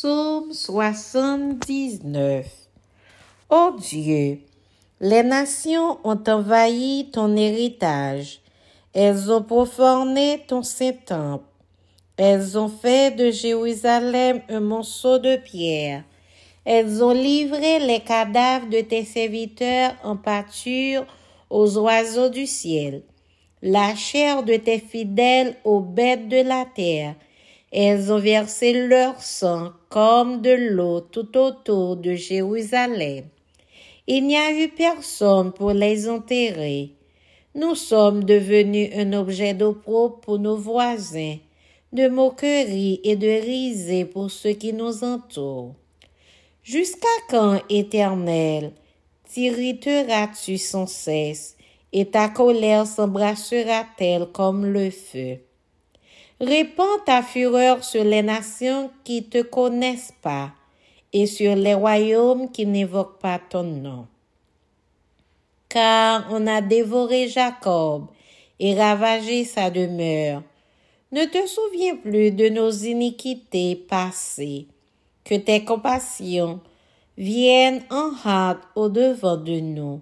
Psaume 79 Ô Dieu, les nations ont envahi ton héritage. Elles ont profané ton saint temple. Elles ont fait de Jérusalem un monceau de pierre. Elles ont livré les cadavres de tes serviteurs en pâture aux oiseaux du ciel, la chair de tes fidèles aux bêtes de la terre elles ont versé leur sang comme de l'eau tout autour de Jérusalem. Il n'y a eu personne pour les enterrer. Nous sommes devenus un objet d'opprobre pour nos voisins, de moquerie et de risée pour ceux qui nous entourent. Jusqu'à quand, Éternel, t'irriteras-tu sans cesse, et ta colère s'embrassera-t-elle comme le feu? Répands ta fureur sur les nations qui te connaissent pas et sur les royaumes qui n'évoquent pas ton nom. Car on a dévoré Jacob et ravagé sa demeure. Ne te souviens plus de nos iniquités passées, que tes compassions viennent en hâte au devant de nous,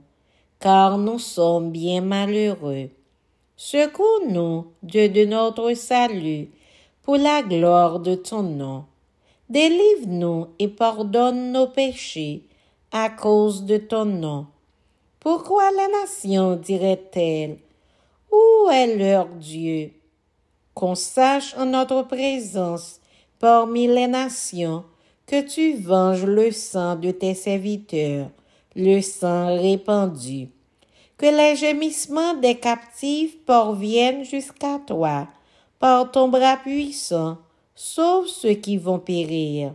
car nous sommes bien malheureux. Secours-nous, Dieu de notre salut, pour la gloire de ton nom. Délivre-nous et pardonne nos péchés à cause de ton nom. Pourquoi la nation dirait-elle, Où est leur Dieu? Qu'on sache en notre présence parmi les nations que tu venges le sang de tes serviteurs, le sang répandu que les gémissements des captifs parviennent jusqu'à toi, par ton bras puissant, sauve ceux qui vont périr.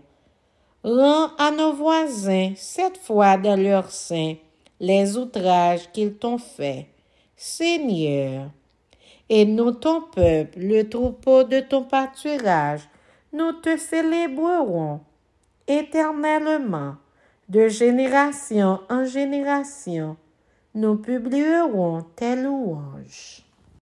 Rends à nos voisins, cette fois dans leur sein, les outrages qu'ils t'ont faits. Seigneur, et nous, ton peuple, le troupeau de ton pâturage, nous te célébrerons éternellement, de génération en génération nous publierons tes louanges.